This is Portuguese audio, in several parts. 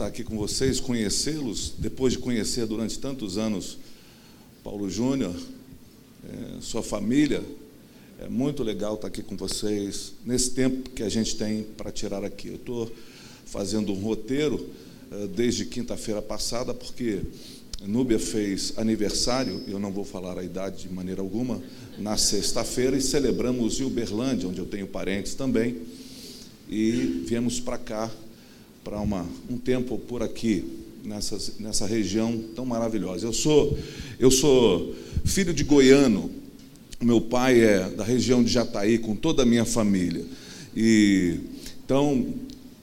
estar aqui com vocês, conhecê-los, depois de conhecer durante tantos anos Paulo Júnior, é, sua família. É muito legal estar aqui com vocês nesse tempo que a gente tem para tirar aqui. Eu estou fazendo um roteiro é, desde quinta-feira passada, porque Núbia fez aniversário, eu não vou falar a idade de maneira alguma, na sexta-feira e celebramos Uberlândia, onde eu tenho parentes também, e viemos para cá para um tempo por aqui, nessas, nessa região tão maravilhosa. Eu sou, eu sou filho de goiano, meu pai é da região de Jataí, com toda a minha família. E então,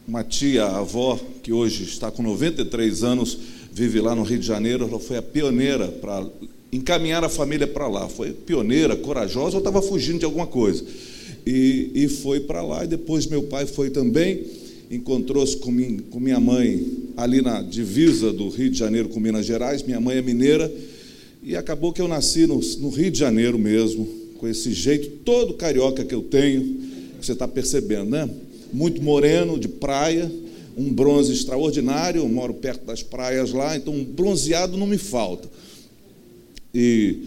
uma tia, a avó, que hoje está com 93 anos, vive lá no Rio de Janeiro, ela foi a pioneira para encaminhar a família para lá. Foi pioneira, corajosa, ou estava fugindo de alguma coisa. E, e foi para lá, e depois meu pai foi também encontrou-se com, com minha mãe ali na divisa do Rio de Janeiro com Minas Gerais. Minha mãe é mineira e acabou que eu nasci no, no Rio de Janeiro mesmo, com esse jeito todo carioca que eu tenho, que você está percebendo, né? Muito moreno, de praia, um bronze extraordinário. Eu moro perto das praias lá, então um bronzeado não me falta. E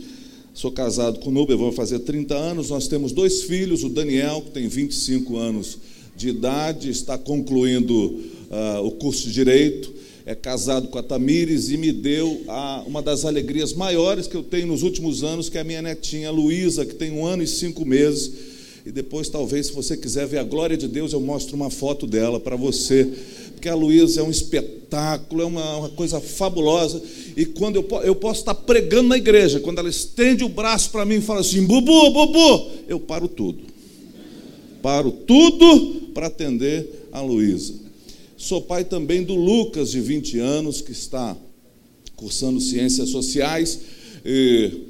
sou casado com Nubia, vou fazer 30 anos. Nós temos dois filhos, o Daniel, que tem 25 anos de idade, está concluindo uh, o curso de Direito, é casado com a Tamires e me deu a, uma das alegrias maiores que eu tenho nos últimos anos, que é a minha netinha Luísa, que tem um ano e cinco meses. E depois, talvez, se você quiser ver a glória de Deus, eu mostro uma foto dela para você, porque a Luísa é um espetáculo, é uma, uma, coisa fabulosa. E quando eu, eu posso estar pregando na igreja, quando ela estende o braço para mim e fala assim: Bubu, Bubu, eu paro tudo. Paro tudo para atender a Luísa. Sou pai também do Lucas, de 20 anos, que está cursando ciências sociais,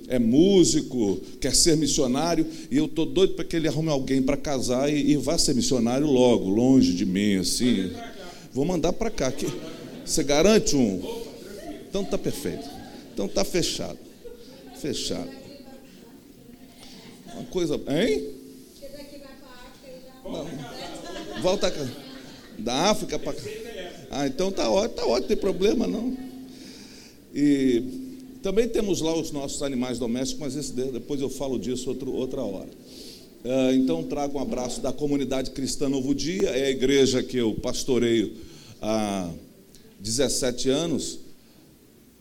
é músico, quer ser missionário, e eu estou doido para que ele arrume alguém para casar e, e, vá ser missionário logo, longe de mim, assim. Vou mandar para cá. Que, você garante um? Então tá perfeito. Então tá fechado. Fechado. Uma coisa. Hein? Não. Volta da África para cá. Ah, então tá ótimo, tá ótimo, não tem problema não. E também temos lá os nossos animais domésticos, mas esse, depois eu falo disso outro, outra hora. Uh, então trago um abraço da comunidade cristã Novo Dia, é a igreja que eu pastoreio há 17 anos.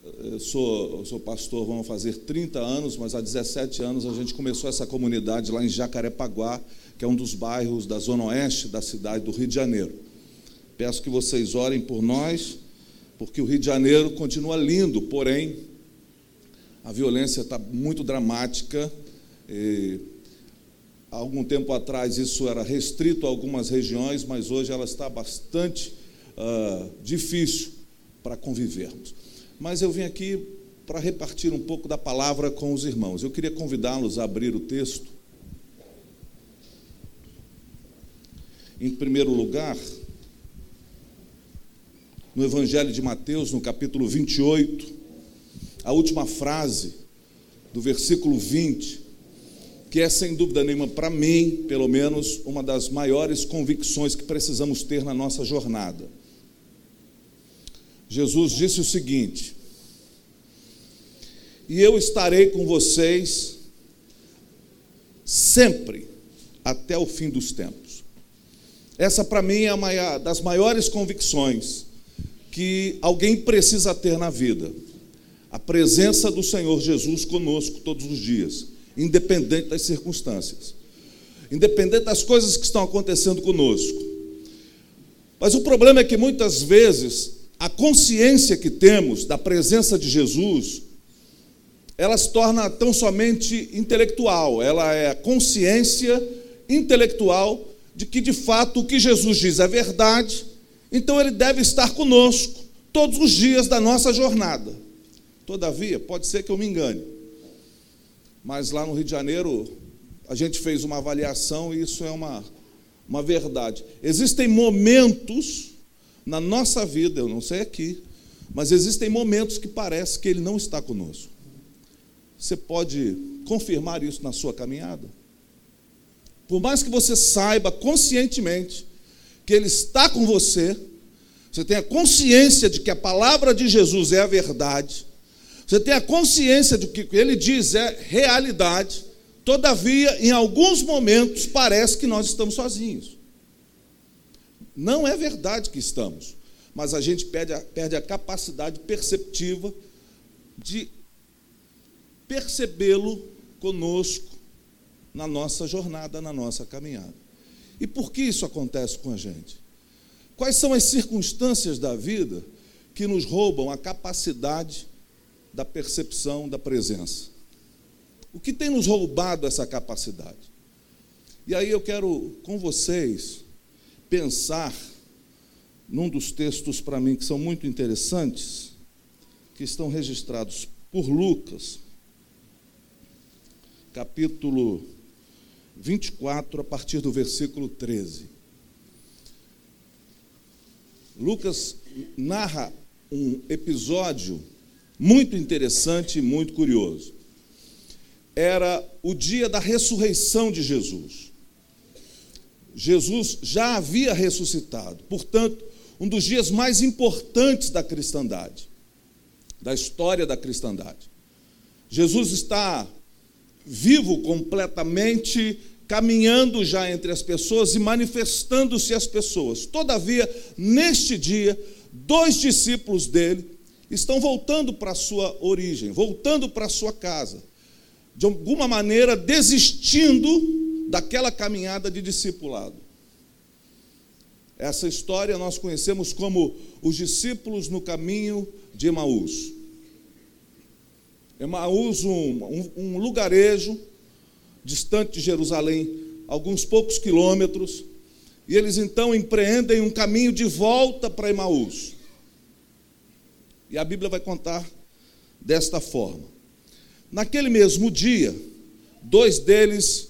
Eu sou, sou pastor, vamos fazer 30 anos, mas há 17 anos a gente começou essa comunidade lá em Jacarepaguá, que é um dos bairros da zona oeste da cidade do Rio de Janeiro. Peço que vocês orem por nós, porque o Rio de Janeiro continua lindo, porém a violência está muito dramática. há algum tempo atrás isso era restrito a algumas regiões, mas hoje ela está bastante uh, difícil para convivermos. Mas eu vim aqui para repartir um pouco da palavra com os irmãos. Eu queria convidá-los a abrir o texto Em primeiro lugar, no Evangelho de Mateus, no capítulo 28, a última frase do versículo 20, que é sem dúvida nenhuma, para mim, pelo menos, uma das maiores convicções que precisamos ter na nossa jornada. Jesus disse o seguinte: E eu estarei com vocês sempre até o fim dos tempos. Essa, para mim, é uma das maiores convicções que alguém precisa ter na vida. A presença do Senhor Jesus conosco todos os dias, independente das circunstâncias, independente das coisas que estão acontecendo conosco. Mas o problema é que muitas vezes a consciência que temos da presença de Jesus, ela se torna tão somente intelectual, ela é a consciência intelectual de que de fato o que Jesus diz é verdade, então ele deve estar conosco todos os dias da nossa jornada. Todavia, pode ser que eu me engane, mas lá no Rio de Janeiro a gente fez uma avaliação e isso é uma, uma verdade. Existem momentos na nossa vida, eu não sei aqui, mas existem momentos que parece que ele não está conosco. Você pode confirmar isso na sua caminhada? Por mais que você saiba conscientemente que Ele está com você, você tenha consciência de que a palavra de Jesus é a verdade, você tenha consciência de que ele diz é realidade, todavia, em alguns momentos, parece que nós estamos sozinhos. Não é verdade que estamos, mas a gente perde a, perde a capacidade perceptiva de percebê-lo conosco na nossa jornada, na nossa caminhada. E por que isso acontece com a gente? Quais são as circunstâncias da vida que nos roubam a capacidade da percepção da presença? O que tem nos roubado essa capacidade? E aí eu quero com vocês pensar num dos textos para mim que são muito interessantes, que estão registrados por Lucas, capítulo 24, a partir do versículo 13. Lucas narra um episódio muito interessante e muito curioso. Era o dia da ressurreição de Jesus. Jesus já havia ressuscitado, portanto, um dos dias mais importantes da cristandade, da história da cristandade. Jesus está vivo completamente, caminhando já entre as pessoas e manifestando-se às pessoas. Todavia, neste dia, dois discípulos dele estão voltando para a sua origem, voltando para a sua casa, de alguma maneira desistindo daquela caminhada de discipulado. Essa história nós conhecemos como os discípulos no caminho de Emaús. Emaús, um, um, um lugarejo distante de Jerusalém, alguns poucos quilômetros, e eles então empreendem um caminho de volta para Emaús. E a Bíblia vai contar desta forma. Naquele mesmo dia, dois deles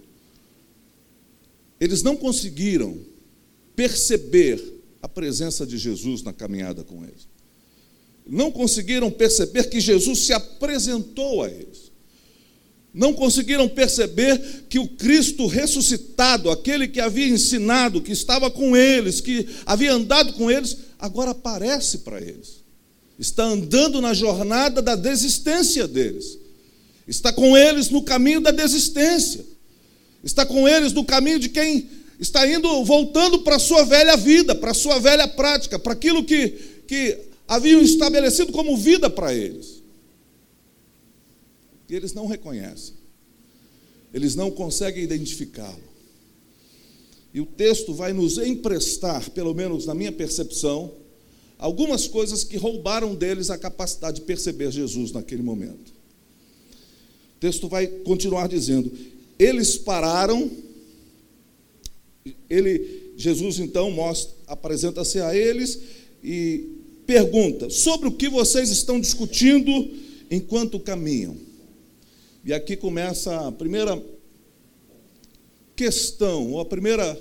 Eles não conseguiram perceber a presença de Jesus na caminhada com eles não conseguiram perceber que Jesus se apresentou a eles. Não conseguiram perceber que o Cristo ressuscitado, aquele que havia ensinado, que estava com eles, que havia andado com eles, agora aparece para eles. Está andando na jornada da desistência deles. Está com eles no caminho da desistência. Está com eles no caminho de quem está indo, voltando para a sua velha vida, para a sua velha prática, para aquilo que, que haviam estabelecido como vida para eles. E eles não reconhecem, eles não conseguem identificá-lo. E o texto vai nos emprestar, pelo menos na minha percepção, algumas coisas que roubaram deles a capacidade de perceber Jesus naquele momento. O texto vai continuar dizendo: eles pararam, ele, Jesus então mostra, apresenta-se a eles e pergunta: sobre o que vocês estão discutindo enquanto caminham? E aqui começa a primeira questão, ou a primeira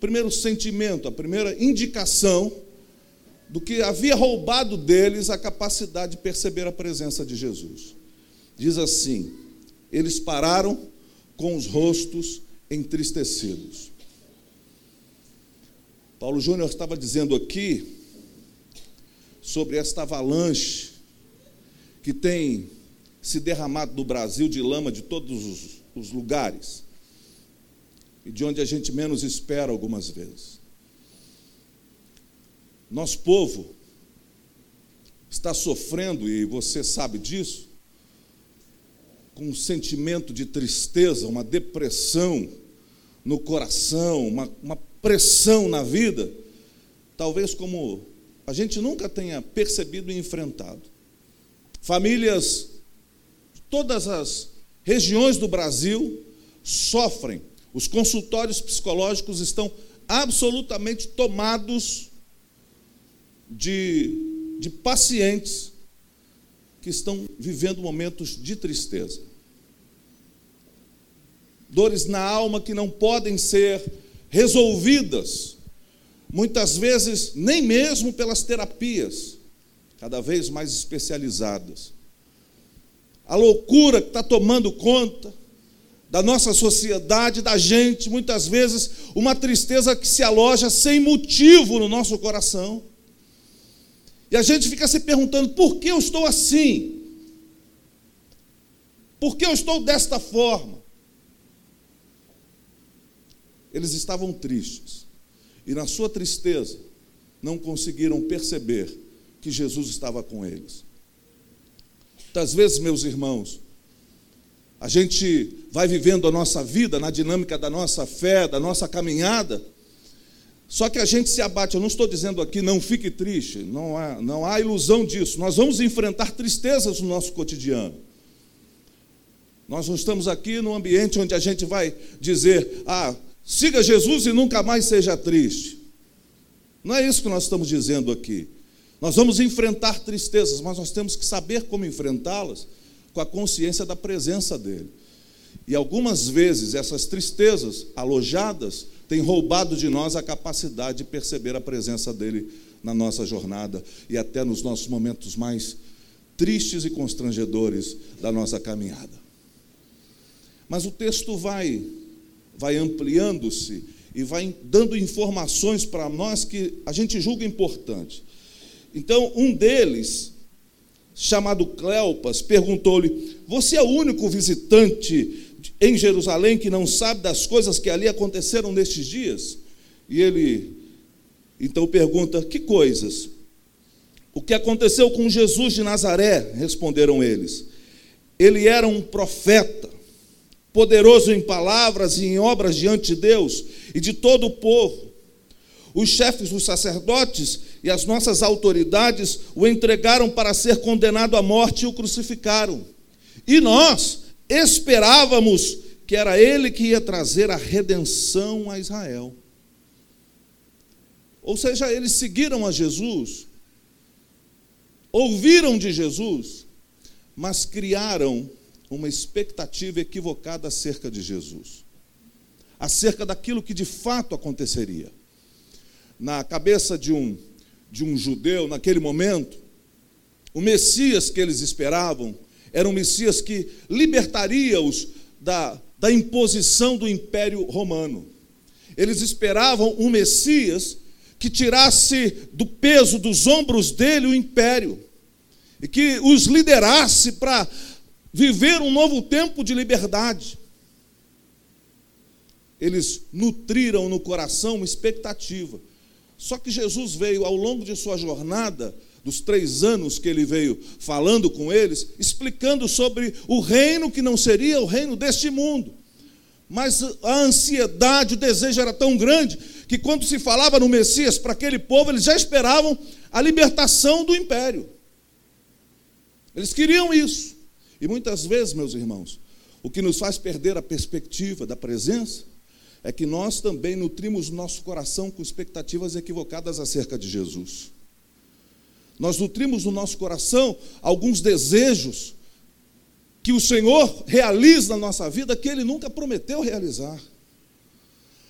primeiro sentimento, a primeira indicação do que havia roubado deles a capacidade de perceber a presença de Jesus. Diz assim: eles pararam com os rostos entristecidos. Paulo Júnior estava dizendo aqui sobre esta avalanche que tem se derramado no Brasil de lama de todos os, os lugares e de onde a gente menos espera algumas vezes. Nosso povo está sofrendo, e você sabe disso, com um sentimento de tristeza, uma depressão no coração, uma, uma pressão na vida, talvez como a gente nunca tenha percebido e enfrentado. Famílias de todas as regiões do Brasil sofrem. Os consultórios psicológicos estão absolutamente tomados de de pacientes que estão vivendo momentos de tristeza. Dores na alma que não podem ser resolvidas, muitas vezes nem mesmo pelas terapias, cada vez mais especializadas. A loucura que está tomando conta da nossa sociedade, da gente, muitas vezes uma tristeza que se aloja sem motivo no nosso coração. E a gente fica se perguntando: por que eu estou assim? Por que eu estou desta forma? Eles estavam tristes, e na sua tristeza, não conseguiram perceber que Jesus estava com eles. Muitas vezes, meus irmãos, a gente vai vivendo a nossa vida na dinâmica da nossa fé, da nossa caminhada, só que a gente se abate. Eu não estou dizendo aqui não fique triste, não há, não há ilusão disso. Nós vamos enfrentar tristezas no nosso cotidiano. Nós não estamos aqui num ambiente onde a gente vai dizer, ah, siga Jesus e nunca mais seja triste. Não é isso que nós estamos dizendo aqui. Nós vamos enfrentar tristezas, mas nós temos que saber como enfrentá-las com a consciência da presença dele. E algumas vezes essas tristezas alojadas têm roubado de nós a capacidade de perceber a presença dele na nossa jornada e até nos nossos momentos mais tristes e constrangedores da nossa caminhada. Mas o texto vai vai ampliando-se e vai dando informações para nós que a gente julga importante. Então, um deles, chamado Cleopas, perguntou-lhe: Você é o único visitante em Jerusalém que não sabe das coisas que ali aconteceram nestes dias? E ele então pergunta: Que coisas? O que aconteceu com Jesus de Nazaré? Responderam eles. Ele era um profeta, poderoso em palavras e em obras diante de Deus e de todo o povo os chefes dos sacerdotes e as nossas autoridades o entregaram para ser condenado à morte e o crucificaram. E nós esperávamos que era ele que ia trazer a redenção a Israel. Ou seja, eles seguiram a Jesus, ouviram de Jesus, mas criaram uma expectativa equivocada acerca de Jesus, acerca daquilo que de fato aconteceria na cabeça de um, de um judeu naquele momento, o Messias que eles esperavam era um Messias que libertaria-os da, da imposição do Império Romano. Eles esperavam um Messias que tirasse do peso dos ombros dele o império e que os liderasse para viver um novo tempo de liberdade. Eles nutriram no coração uma expectativa só que Jesus veio ao longo de sua jornada, dos três anos que ele veio falando com eles, explicando sobre o reino que não seria o reino deste mundo. Mas a ansiedade, o desejo era tão grande que quando se falava no Messias para aquele povo, eles já esperavam a libertação do império. Eles queriam isso. E muitas vezes, meus irmãos, o que nos faz perder a perspectiva da presença é que nós também nutrimos nosso coração com expectativas equivocadas acerca de Jesus. Nós nutrimos no nosso coração alguns desejos que o Senhor realiza na nossa vida que Ele nunca prometeu realizar.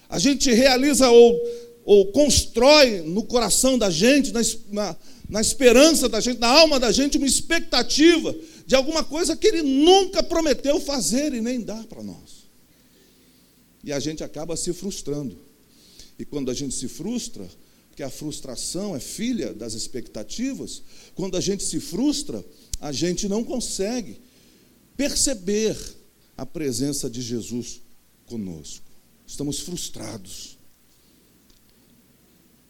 A gente realiza ou, ou constrói no coração da gente, na, na, na esperança da gente, na alma da gente, uma expectativa de alguma coisa que Ele nunca prometeu fazer e nem dar para nós. E a gente acaba se frustrando. E quando a gente se frustra, porque a frustração é filha das expectativas, quando a gente se frustra, a gente não consegue perceber a presença de Jesus conosco. Estamos frustrados.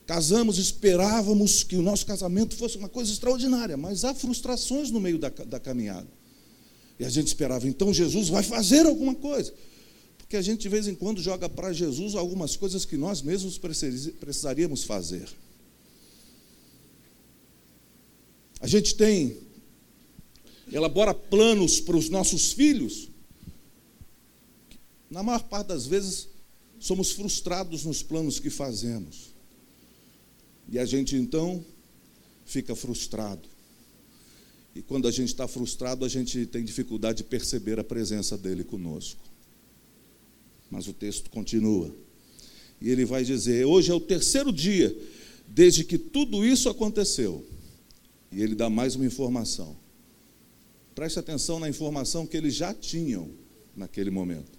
Casamos, esperávamos que o nosso casamento fosse uma coisa extraordinária, mas há frustrações no meio da, da caminhada. E a gente esperava, então Jesus vai fazer alguma coisa que a gente de vez em quando joga para Jesus algumas coisas que nós mesmos precisaríamos fazer. A gente tem, elabora planos para os nossos filhos. Na maior parte das vezes, somos frustrados nos planos que fazemos. E a gente então fica frustrado. E quando a gente está frustrado, a gente tem dificuldade de perceber a presença dele conosco. Mas o texto continua. E ele vai dizer: Hoje é o terceiro dia desde que tudo isso aconteceu. E ele dá mais uma informação. Preste atenção na informação que eles já tinham naquele momento.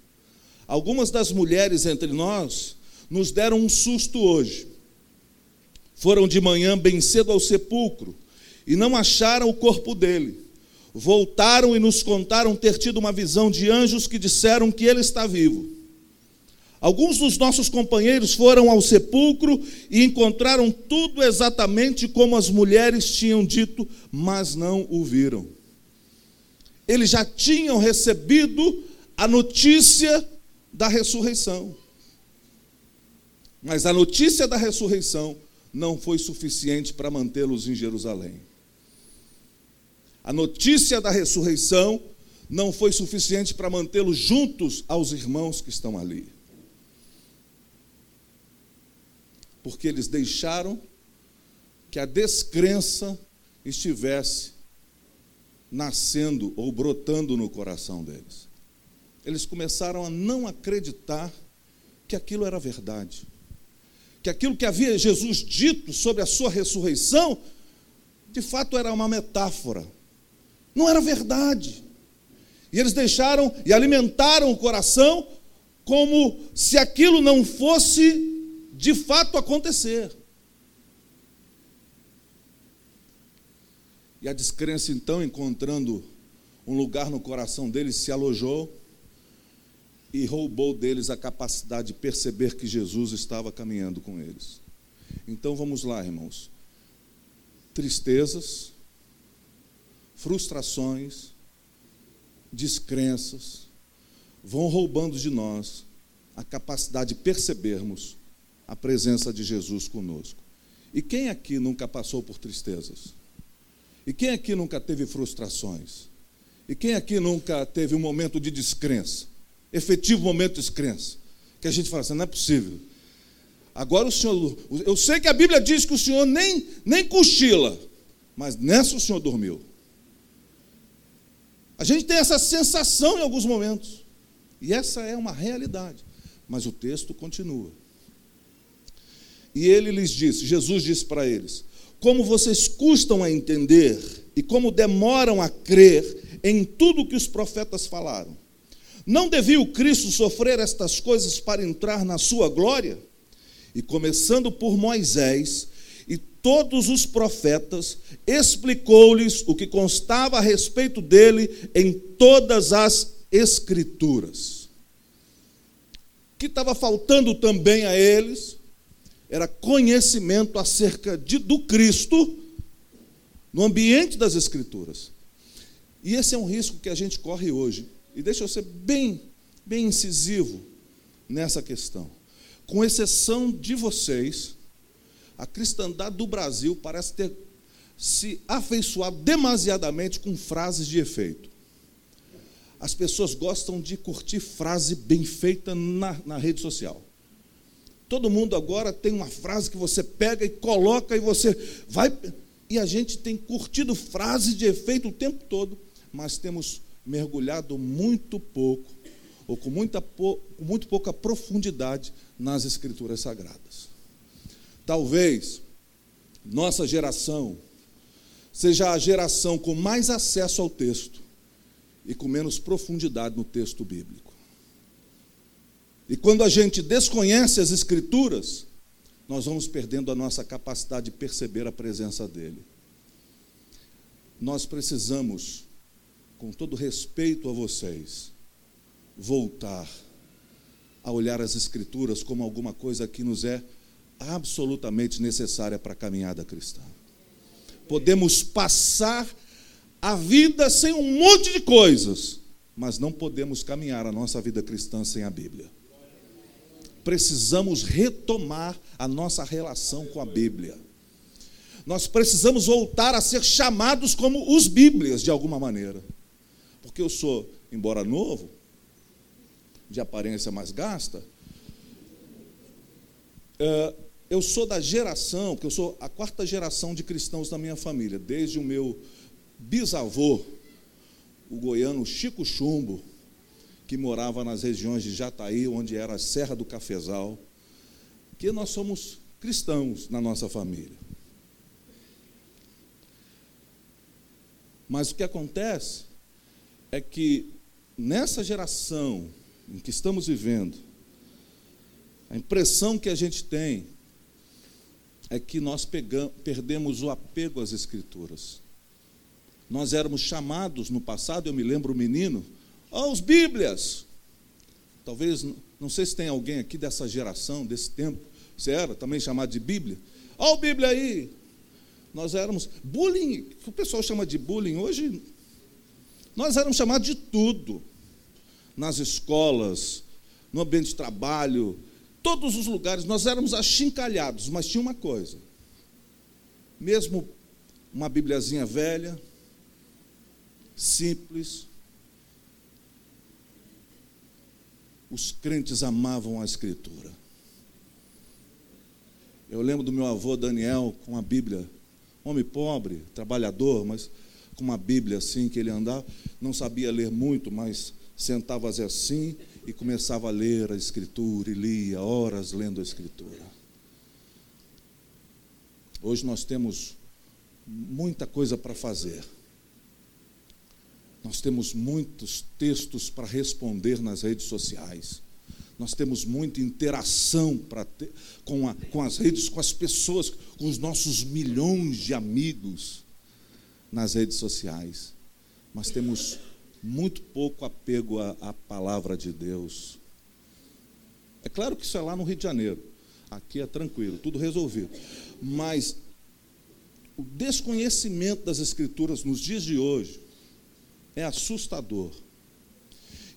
Algumas das mulheres entre nós nos deram um susto hoje. Foram de manhã bem cedo ao sepulcro e não acharam o corpo dele. Voltaram e nos contaram ter tido uma visão de anjos que disseram que ele está vivo. Alguns dos nossos companheiros foram ao sepulcro e encontraram tudo exatamente como as mulheres tinham dito, mas não o viram. Eles já tinham recebido a notícia da ressurreição. Mas a notícia da ressurreição não foi suficiente para mantê-los em Jerusalém. A notícia da ressurreição não foi suficiente para mantê-los juntos aos irmãos que estão ali. Porque eles deixaram que a descrença estivesse nascendo ou brotando no coração deles eles começaram a não acreditar que aquilo era verdade. Que aquilo que havia Jesus dito sobre a sua ressurreição, de fato era uma metáfora. Não era verdade. E eles deixaram e alimentaram o coração como se aquilo não fosse de fato acontecer. E a descrença, então, encontrando um lugar no coração deles, se alojou e roubou deles a capacidade de perceber que Jesus estava caminhando com eles. Então vamos lá, irmãos. Tristezas, frustrações, descrenças vão roubando de nós a capacidade de percebermos a presença de Jesus conosco. E quem aqui nunca passou por tristezas? E quem aqui nunca teve frustrações? E quem aqui nunca teve um momento de descrença? efetivo momento de descrença. Que a gente fala assim, não é possível. Agora o Senhor, eu sei que a Bíblia diz que o Senhor nem, nem cochila, mas nessa o Senhor dormiu. A gente tem essa sensação em alguns momentos, e essa é uma realidade, mas o texto continua. E ele lhes disse, Jesus disse para eles: Como vocês custam a entender e como demoram a crer em tudo que os profetas falaram. Não devia o Cristo sofrer estas coisas para entrar na sua glória? E começando por Moisés e todos os profetas, explicou-lhes o que constava a respeito dele em todas as Escrituras. O que estava faltando também a eles era conhecimento acerca de, do Cristo no ambiente das Escrituras. E esse é um risco que a gente corre hoje. E deixa eu ser bem, bem incisivo nessa questão. Com exceção de vocês, a cristandade do Brasil parece ter se afeiçoado demasiadamente com frases de efeito. As pessoas gostam de curtir frase bem feita na, na rede social. Todo mundo agora tem uma frase que você pega e coloca e você vai. E a gente tem curtido frase de efeito o tempo todo, mas temos mergulhado muito pouco, ou com, muita, com muito pouca profundidade nas Escrituras Sagradas. Talvez nossa geração seja a geração com mais acesso ao texto e com menos profundidade no texto bíblico. E quando a gente desconhece as Escrituras, nós vamos perdendo a nossa capacidade de perceber a presença dele. Nós precisamos com todo respeito a vocês, voltar a olhar as Escrituras como alguma coisa que nos é absolutamente necessária para a caminhada cristã. Podemos passar a vida sem um monte de coisas, mas não podemos caminhar a nossa vida cristã sem a Bíblia. Precisamos retomar a nossa relação com a Bíblia. Nós precisamos voltar a ser chamados como os Bíblias, de alguma maneira porque eu sou, embora novo, de aparência mais gasta, é, eu sou da geração, que eu sou a quarta geração de cristãos da minha família, desde o meu bisavô, o goiano Chico Chumbo, que morava nas regiões de Jataí, onde era a Serra do Cafezal, que nós somos cristãos na nossa família. Mas o que acontece é que nessa geração em que estamos vivendo, a impressão que a gente tem é que nós pegamos, perdemos o apego às Escrituras. Nós éramos chamados no passado, eu me lembro menino, aos Bíblias. Talvez, não sei se tem alguém aqui dessa geração, desse tempo, você era também chamado de Bíblia. Olha a Bíblia aí. Nós éramos bullying, o pessoal chama de bullying hoje. Nós éramos chamados de tudo. Nas escolas, no ambiente de trabalho, todos os lugares, nós éramos achincalhados, mas tinha uma coisa. Mesmo uma bibliazinha velha, simples, os crentes amavam a Escritura. Eu lembro do meu avô Daniel com a Bíblia, homem pobre, trabalhador, mas com uma Bíblia assim que ele andava, não sabia ler muito, mas sentava assim e começava a ler a Escritura e lia horas lendo a Escritura. Hoje nós temos muita coisa para fazer. Nós temos muitos textos para responder nas redes sociais. Nós temos muita interação para ter, com, a, com as redes, com as pessoas, com os nossos milhões de amigos nas redes sociais. Mas temos muito pouco apego à, à palavra de Deus. É claro que isso é lá no Rio de Janeiro. Aqui é tranquilo, tudo resolvido. Mas o desconhecimento das Escrituras nos dias de hoje é assustador.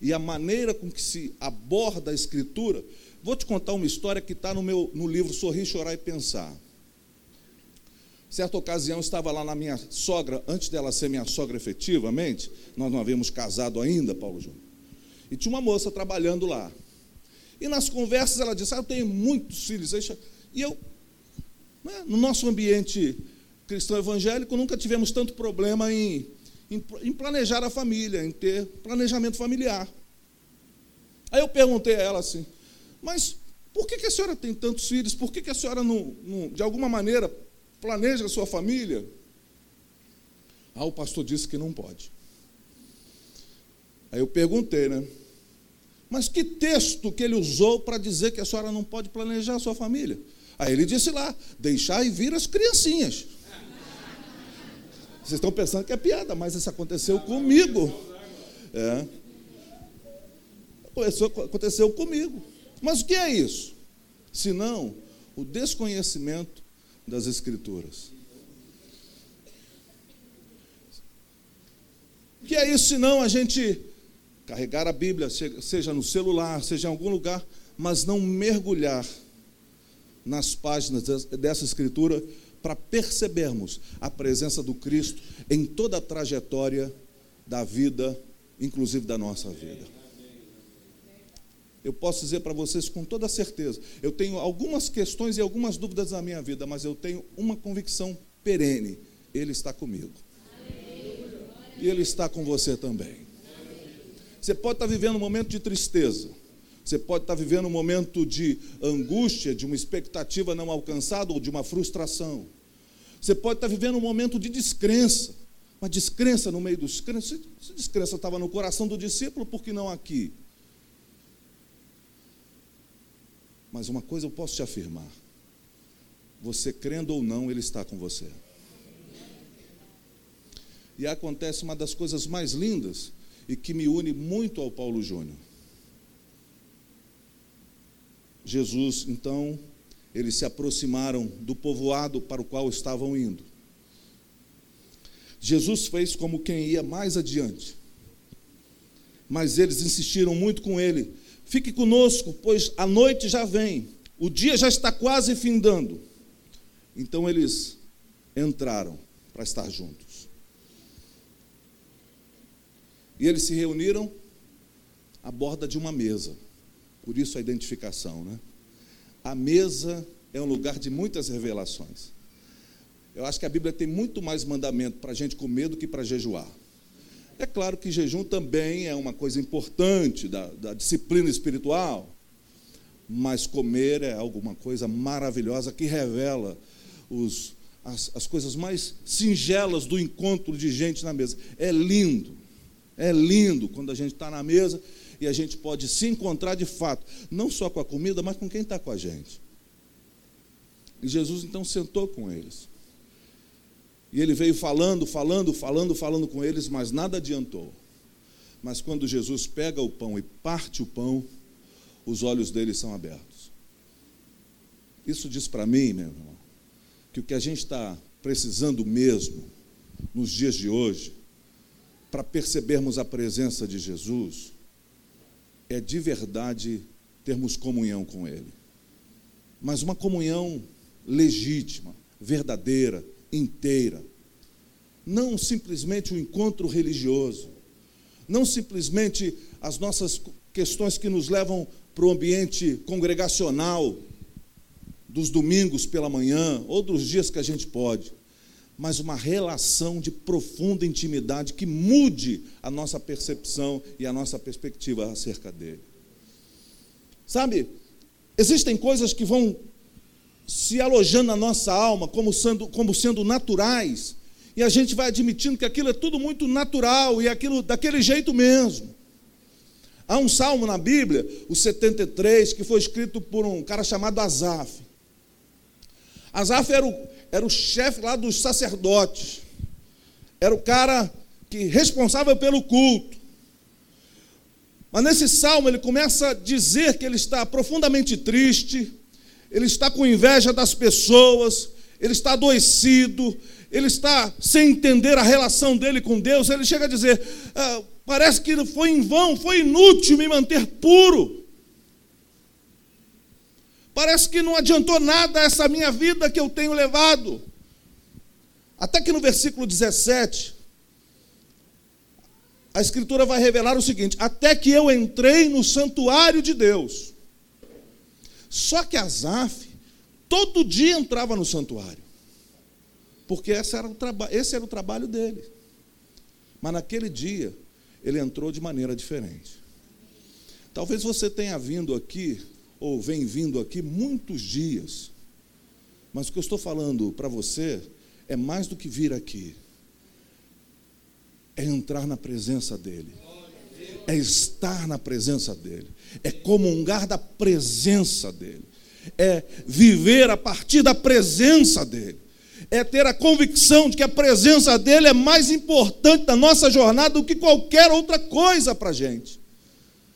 E a maneira com que se aborda a Escritura, vou te contar uma história que está no meu no livro Sorrir, Chorar e Pensar. Certa ocasião, estava lá na minha sogra, antes dela ser minha sogra efetivamente, nós não havíamos casado ainda, Paulo Júnior. E tinha uma moça trabalhando lá. E nas conversas ela disse: ah, Eu tenho muitos filhos. E eu, né, no nosso ambiente cristão evangélico, nunca tivemos tanto problema em, em, em planejar a família, em ter planejamento familiar. Aí eu perguntei a ela assim: Mas por que, que a senhora tem tantos filhos? Por que, que a senhora, não, não, de alguma maneira, planeja a sua família? Ah, o pastor disse que não pode. Aí eu perguntei, né? Mas que texto que ele usou para dizer que a senhora não pode planejar a sua família? Aí ele disse lá: deixar e vir as criancinhas. Vocês estão pensando que é piada, mas isso aconteceu comigo. É. Isso aconteceu comigo. Mas o que é isso? Senão o desconhecimento das Escrituras. O que é isso senão a gente carregar a Bíblia, seja no celular, seja em algum lugar, mas não mergulhar nas páginas dessa Escritura para percebermos a presença do Cristo em toda a trajetória da vida, inclusive da nossa vida eu posso dizer para vocês com toda certeza, eu tenho algumas questões e algumas dúvidas na minha vida, mas eu tenho uma convicção perene: Ele está comigo. E Ele está com você também. Você pode estar vivendo um momento de tristeza, você pode estar vivendo um momento de angústia, de uma expectativa não alcançada ou de uma frustração. Você pode estar vivendo um momento de descrença, uma descrença no meio dos crentes. Se descrença estava no coração do discípulo, por que não aqui? Mas uma coisa eu posso te afirmar: você crendo ou não, Ele está com você. E acontece uma das coisas mais lindas e que me une muito ao Paulo Júnior. Jesus, então, eles se aproximaram do povoado para o qual estavam indo. Jesus fez como quem ia mais adiante. Mas eles insistiram muito com ele Fique conosco, pois a noite já vem, o dia já está quase findando. Então eles entraram para estar juntos. E eles se reuniram à borda de uma mesa. Por isso a identificação, né? A mesa é um lugar de muitas revelações. Eu acho que a Bíblia tem muito mais mandamento para a gente comer do que para jejuar. É claro que jejum também é uma coisa importante da, da disciplina espiritual, mas comer é alguma coisa maravilhosa que revela os, as, as coisas mais singelas do encontro de gente na mesa. É lindo, é lindo quando a gente está na mesa e a gente pode se encontrar de fato, não só com a comida, mas com quem está com a gente. E Jesus então sentou com eles. E ele veio falando, falando, falando, falando com eles, mas nada adiantou. Mas quando Jesus pega o pão e parte o pão, os olhos deles são abertos. Isso diz para mim, meu irmão, que o que a gente está precisando mesmo nos dias de hoje, para percebermos a presença de Jesus, é de verdade termos comunhão com Ele. Mas uma comunhão legítima, verdadeira, inteira. Não simplesmente um encontro religioso. Não simplesmente as nossas questões que nos levam para o ambiente congregacional dos domingos pela manhã ou dos dias que a gente pode, mas uma relação de profunda intimidade que mude a nossa percepção e a nossa perspectiva acerca dele. Sabe, existem coisas que vão se alojando na nossa alma como sendo, como sendo naturais, e a gente vai admitindo que aquilo é tudo muito natural e aquilo daquele jeito mesmo. Há um salmo na Bíblia, o 73, que foi escrito por um cara chamado Asaf. Asaf era o, era o chefe lá dos sacerdotes, era o cara que responsável pelo culto. Mas nesse salmo ele começa a dizer que ele está profundamente triste, ele está com inveja das pessoas, ele está adoecido, ele está sem entender a relação dele com Deus. Ele chega a dizer: ah, parece que foi em vão, foi inútil me manter puro. Parece que não adiantou nada essa minha vida que eu tenho levado. Até que no versículo 17, a Escritura vai revelar o seguinte: até que eu entrei no santuário de Deus. Só que Asaf, todo dia entrava no santuário, porque esse era, o esse era o trabalho dele. Mas naquele dia, ele entrou de maneira diferente. Talvez você tenha vindo aqui, ou vem vindo aqui, muitos dias, mas o que eu estou falando para você é mais do que vir aqui, é entrar na presença dEle. É estar na presença dEle, é comungar da presença dEle, é viver a partir da presença dEle, é ter a convicção de que a presença dEle é mais importante na nossa jornada do que qualquer outra coisa para a gente.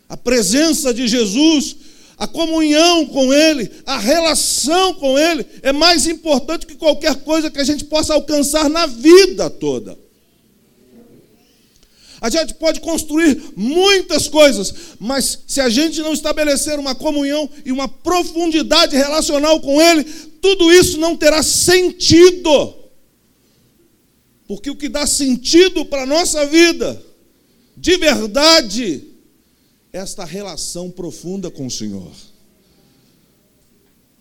A presença de Jesus, a comunhão com Ele, a relação com Ele é mais importante que qualquer coisa que a gente possa alcançar na vida toda. A gente pode construir muitas coisas, mas se a gente não estabelecer uma comunhão e uma profundidade relacional com Ele, tudo isso não terá sentido. Porque o que dá sentido para a nossa vida, de verdade, esta relação profunda com o Senhor.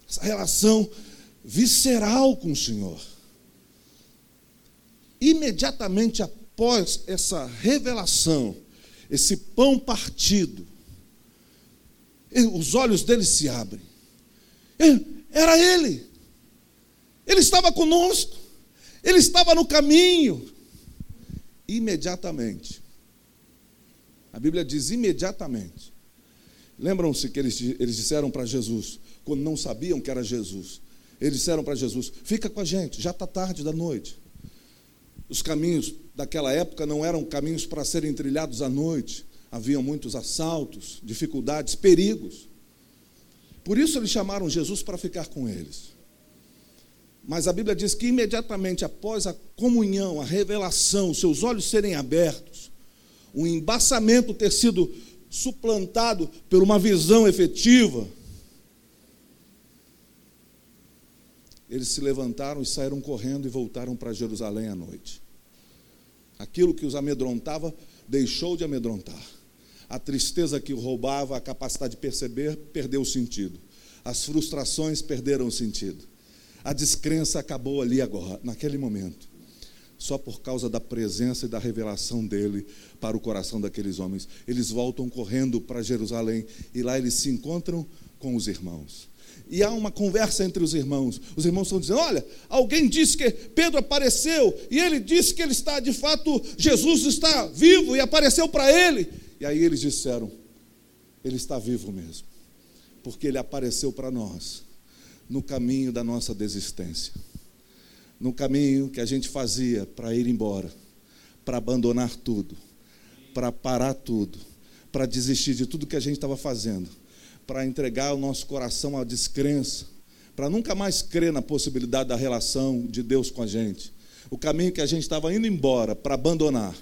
Essa relação visceral com o Senhor. Imediatamente após essa revelação, esse pão partido, os olhos dele se abrem. Era ele. Ele estava conosco. Ele estava no caminho. Imediatamente. A Bíblia diz imediatamente. Lembram-se que eles, eles disseram para Jesus, quando não sabiam que era Jesus, eles disseram para Jesus: Fica com a gente, já está tarde da noite. Os caminhos daquela época não eram caminhos para serem trilhados à noite. Havia muitos assaltos, dificuldades, perigos. Por isso eles chamaram Jesus para ficar com eles. Mas a Bíblia diz que imediatamente após a comunhão, a revelação, seus olhos serem abertos, o embaçamento ter sido suplantado por uma visão efetiva, eles se levantaram e saíram correndo e voltaram para Jerusalém à noite. Aquilo que os amedrontava deixou de amedrontar. A tristeza que roubava a capacidade de perceber perdeu o sentido. As frustrações perderam o sentido. A descrença acabou ali agora, naquele momento. Só por causa da presença e da revelação dele para o coração daqueles homens. Eles voltam correndo para Jerusalém e lá eles se encontram com os irmãos. E há uma conversa entre os irmãos. Os irmãos estão dizendo: Olha, alguém disse que Pedro apareceu e ele disse que ele está, de fato, Jesus está vivo e apareceu para ele. E aí eles disseram: Ele está vivo mesmo, porque ele apareceu para nós no caminho da nossa desistência, no caminho que a gente fazia para ir embora, para abandonar tudo, para parar tudo, para desistir de tudo que a gente estava fazendo, para entregar o nosso coração à descrença, para nunca mais crer na possibilidade da relação de Deus com a gente. O caminho que a gente estava indo embora para abandonar,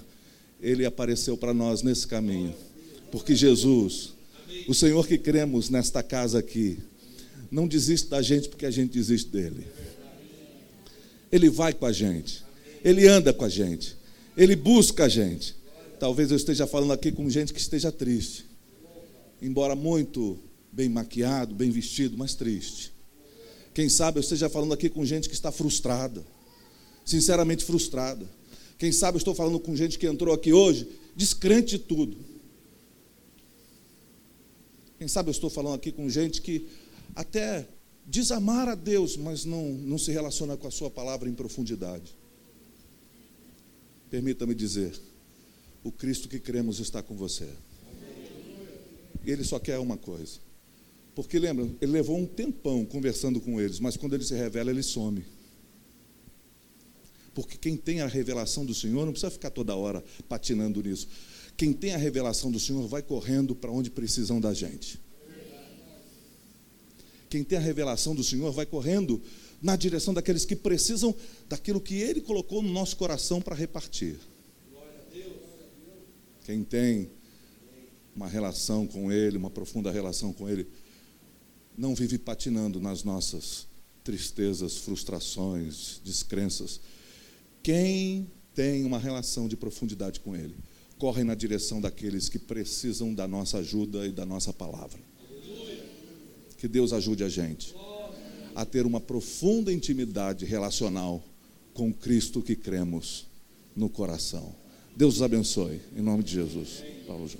ele apareceu para nós nesse caminho. Porque Jesus, o Senhor que cremos nesta casa aqui, não desiste da gente porque a gente desiste dele. Ele vai com a gente, ele anda com a gente, ele busca a gente. Talvez eu esteja falando aqui com gente que esteja triste, embora muito bem maquiado, bem vestido, mas triste. Quem sabe eu esteja falando aqui com gente que está frustrada, sinceramente frustrada. Quem sabe eu estou falando com gente que entrou aqui hoje descrente de tudo. Quem sabe eu estou falando aqui com gente que até diz amar a Deus, mas não, não se relaciona com a Sua palavra em profundidade. Permita-me dizer: o Cristo que cremos está com você. Ele só quer uma coisa. Porque lembra, ele levou um tempão conversando com eles, mas quando ele se revela, ele some. Porque quem tem a revelação do Senhor não precisa ficar toda hora patinando nisso. Quem tem a revelação do Senhor vai correndo para onde precisam da gente. Quem tem a revelação do Senhor vai correndo na direção daqueles que precisam daquilo que Ele colocou no nosso coração para repartir. Quem tem uma relação com Ele, uma profunda relação com Ele, não vive patinando nas nossas tristezas, frustrações, descrenças quem tem uma relação de profundidade com Ele, corre na direção daqueles que precisam da nossa ajuda e da nossa palavra. Que Deus ajude a gente a ter uma profunda intimidade relacional com Cristo que cremos no coração. Deus os abençoe, em nome de Jesus. Paulo.